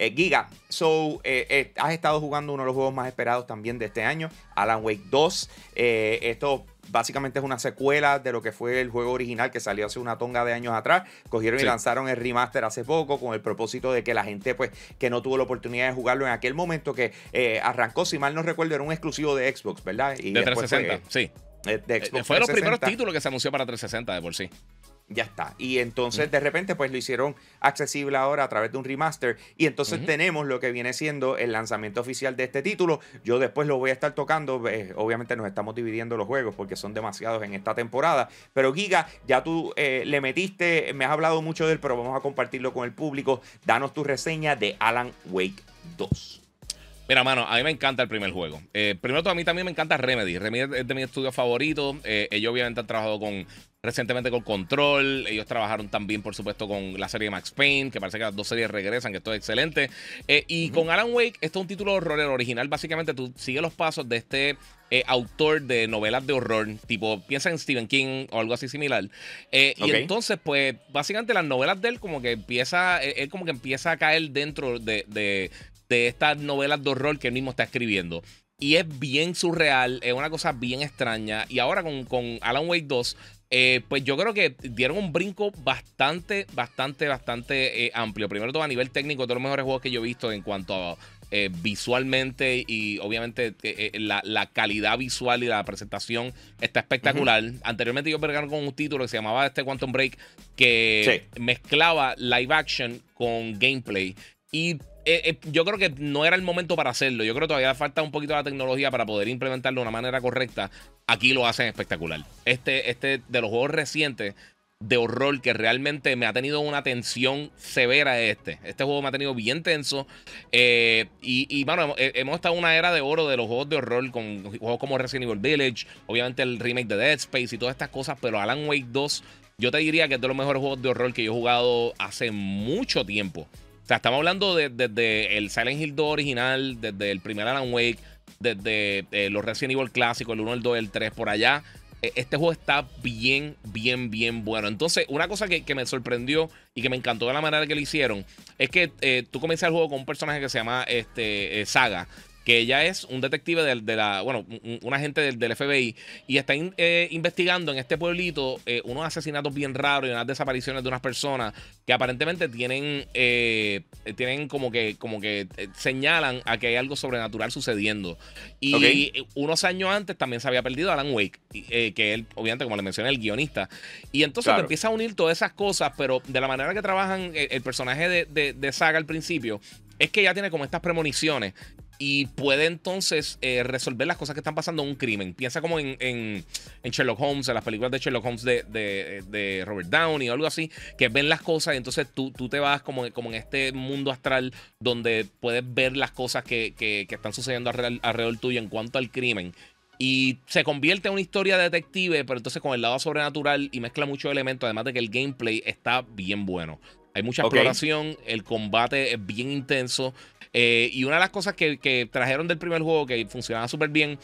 Eh, Giga, so, eh, eh, has estado jugando uno de los juegos más esperados también de este año, Alan Wake 2. esto básicamente es una secuela de lo que fue el juego original que salió hace una tonga de años atrás. Cogieron y lanzaron el remaster hace poco con el propósito de que la gente, pues, que no tuvo la oportunidad de jugarlo en aquel momento que eh, arrancó, si mal no recuerdo, era un exclusivo de Xbox, ¿verdad? Y de 360, sí. Eh, de Xbox fue los primeros títulos que se anunció para 360 de por sí ya está. Y entonces de repente pues lo hicieron accesible ahora a través de un remaster y entonces tenemos lo que viene siendo el lanzamiento oficial de este título. Yo después lo voy a estar tocando, eh, obviamente nos estamos dividiendo los juegos porque son demasiados en esta temporada, pero Giga, ya tú eh, le metiste, me has hablado mucho de él, pero vamos a compartirlo con el público. Danos tu reseña de Alan Wake 2. Mira, mano, a mí me encanta el primer juego. Eh, primero, a mí también me encanta Remedy. Remedy es de mis estudios favoritos. ellos obviamente han trabajado con recientemente con Control. Ellos trabajaron también, por supuesto, con la serie Max Payne, que parece que las dos series regresan, que esto es excelente. Eh, y con Alan Wake, esto es un título de horror original. Básicamente, tú sigues los pasos de este eh, autor de novelas de horror, tipo, piensa en Stephen King o algo así similar. Eh, y entonces, pues, básicamente las novelas de él, como que empieza, él como que empieza a caer dentro de, de, de estas novelas de horror que él mismo está escribiendo. Y es bien surreal, es una cosa bien extraña. Y ahora con, con Alan Wake 2, eh, pues yo creo que dieron un brinco bastante, bastante, bastante eh, amplio. Primero todo a nivel técnico, todos los mejores juegos que yo he visto en cuanto a eh, visualmente y obviamente la, calidad visual y la presentación está espectacular. Anteriormente yo vergaron con un título que se llamaba este Quantum Break que mezclaba live action con gameplay. Y yo creo que no era el momento para hacerlo. Yo creo que todavía falta un poquito de la tecnología para poder implementarlo de una manera correcta aquí lo hacen espectacular. Este, este de los juegos recientes de horror que realmente me ha tenido una tensión severa este. Este juego me ha tenido bien tenso. Eh, y, bueno, hemos, estado en una era de oro de los juegos de horror con juegos como Resident Evil Village, obviamente el remake de Dead Space y todas estas cosas, pero Alan Wake 2, yo te diría que es de los mejores juegos de horror que yo he jugado hace mucho tiempo. Sea, estamos hablando desde de, el Silent Hill 2 original, desde el primer Alan Wake, desde eh, los Resident Evil clásicos, el 1, el 2, el 3, por allá. E, este juego está bien, bien, bien bueno. Entonces, una cosa que, me sorprendió y que me encantó de la manera que lo hicieron es que eh, tú comienzas el juego con un personaje que se llama este, eh, Saga que ella es un detective de, la, bueno, un, agente del, FBI y está eh, investigando en este pueblito eh, unos asesinatos bien raros y unas desapariciones de unas personas que aparentemente tienen, eh, tienen como que, como que señalan a que hay algo sobrenatural sucediendo. Y unos años antes también se había perdido Alan Wake, que él, obviamente, como le mencioné, el guionista. Y entonces empieza a unir todas esas cosas, pero de la manera que trabajan el, personaje de, de Saga al principio, es que ya tiene como estas premoniciones y puede entonces eh, resolver las cosas que están pasando en un crimen. Piensa como en, en, Sherlock Holmes, en las películas de Sherlock Holmes de, de, Robert Downey o algo así, que ven las cosas y entonces tú, tú te vas como, como en este mundo astral donde puedes ver las cosas que, que, están sucediendo alrededor, alrededor tuyo en cuanto al crimen. Y se convierte en una historia detective, pero entonces con el lado sobrenatural y mezcla muchos elementos, además de que el gameplay está bien bueno. Hay mucha exploración, el combate es bien intenso. Eh, y una de las cosas que, trajeron del primer juego que funcionaba súper bien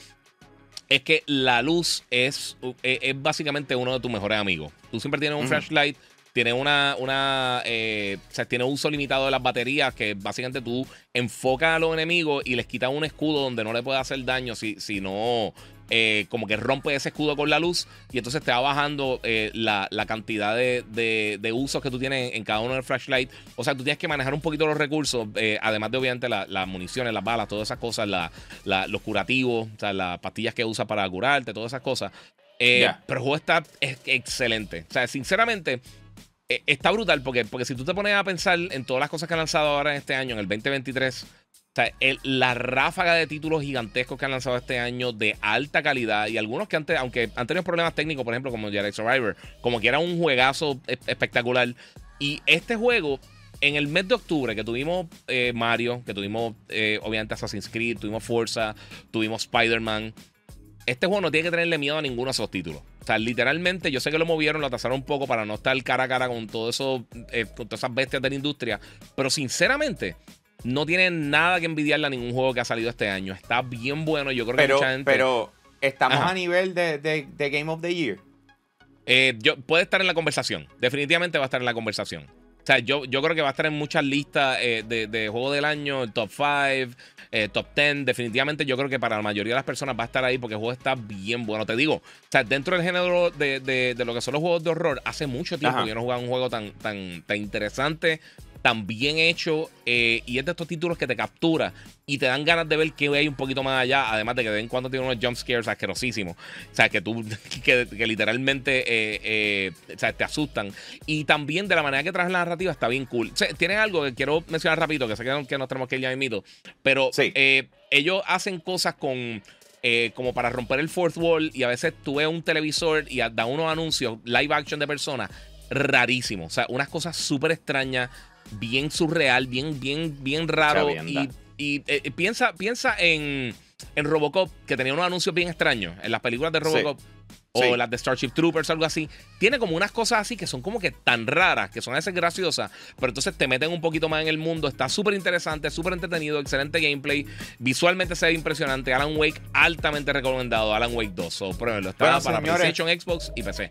es que la luz es, eh, es, básicamente uno de tus mejores amigos. Tú siempre tienes un flashlight, tienes una, una eh, o sea, tiene uso limitado de las baterías que básicamente tú enfocas a los enemigos y les quitas un escudo donde no le puede hacer daño si, si no eh, como que rompe ese escudo con la luz y entonces te va bajando eh, la, la, de, de, usos que tú tienes en, cada uno del flashlight. O sea, tú tienes que manejar un poquito los recursos, eh, además de obviamente las municiones, las balas, todas esas cosas, los curativos, o sea, las pastillas que usas para curarte, todas esas cosas. Pero el juego está excelente. O sea, sinceramente, está brutal porque, porque si tú te pones a pensar en todas las cosas que han lanzado ahora en este año, en el 2023 sea, la ráfaga de títulos gigantescos que han lanzado este año de alta calidad y algunos que antes, aunque han tenido problemas técnicos, por ejemplo, como Jedi Survivor, como que era un juegazo espectacular. Y este juego, en el mes de octubre, que tuvimos eh, Mario, que tuvimos eh, obviamente Assassin's Creed, tuvimos Forza, tuvimos Spider-Man. Este juego no tiene que tenerle miedo a ninguno de esos títulos. O sea, literalmente, yo sé que lo movieron, lo atrasaron un poco para no estar cara a cara con todo eso, eh, con todas esas bestias de la industria. Pero sinceramente, no tiene nada que envidiarle a ningún juego que ha salido este año. Está bien bueno. Yo creo que mucha gente. Pero, ¿estamos a nivel de, Game of the Year? Eh, yo, puede estar en la conversación. Definitivamente va a estar en la conversación. O sea, yo, yo creo que va a estar en muchas listas eh, de, de juego del año, top 5, eh, top 10. Definitivamente yo creo que para la mayoría de las personas va a estar ahí porque el juego está bien bueno. Te digo, o sea, dentro del género de, de, de lo que son los juegos de horror, hace mucho tiempo que yo no jugaba un juego tan, tan, tan interesante tan bien hecho eh, y es de estos títulos que te captura y te dan ganas de ver que hay un poquito más allá, además de que de vez en cuando tiene unos jump scares asquerosísimos, o sea, que tú, que, literalmente eh, eh, o sea, te asustan. Y también de la manera que traes la narrativa está bien cool. O sea, tienen algo que quiero mencionar rapidito, que sé que, que nos tenemos que ir ya mito, pero ellos hacen cosas con... como para romper el fourth wall y a veces tú ves un televisor y da unos anuncios live action de personas rarísimos, o sea, unas cosas súper extrañas, bien surreal, bien, bien, bien raro. Y, y eh, piensa, piensa en, en Robocop, que tenía unos anuncios bien extraños en las películas de Robocop. O las de Starship Troopers, algo así. Tiene como unas cosas así que son como que tan raras, que son a veces graciosas, pero entonces te meten un poquito más en el mundo. Está súper interesante, súper entretenido, excelente gameplay. Visualmente se ve impresionante. Alan Wake, altamente recomendado. Alan Wake 2. So, pruébenlo. Está para PlayStation, Xbox y PC.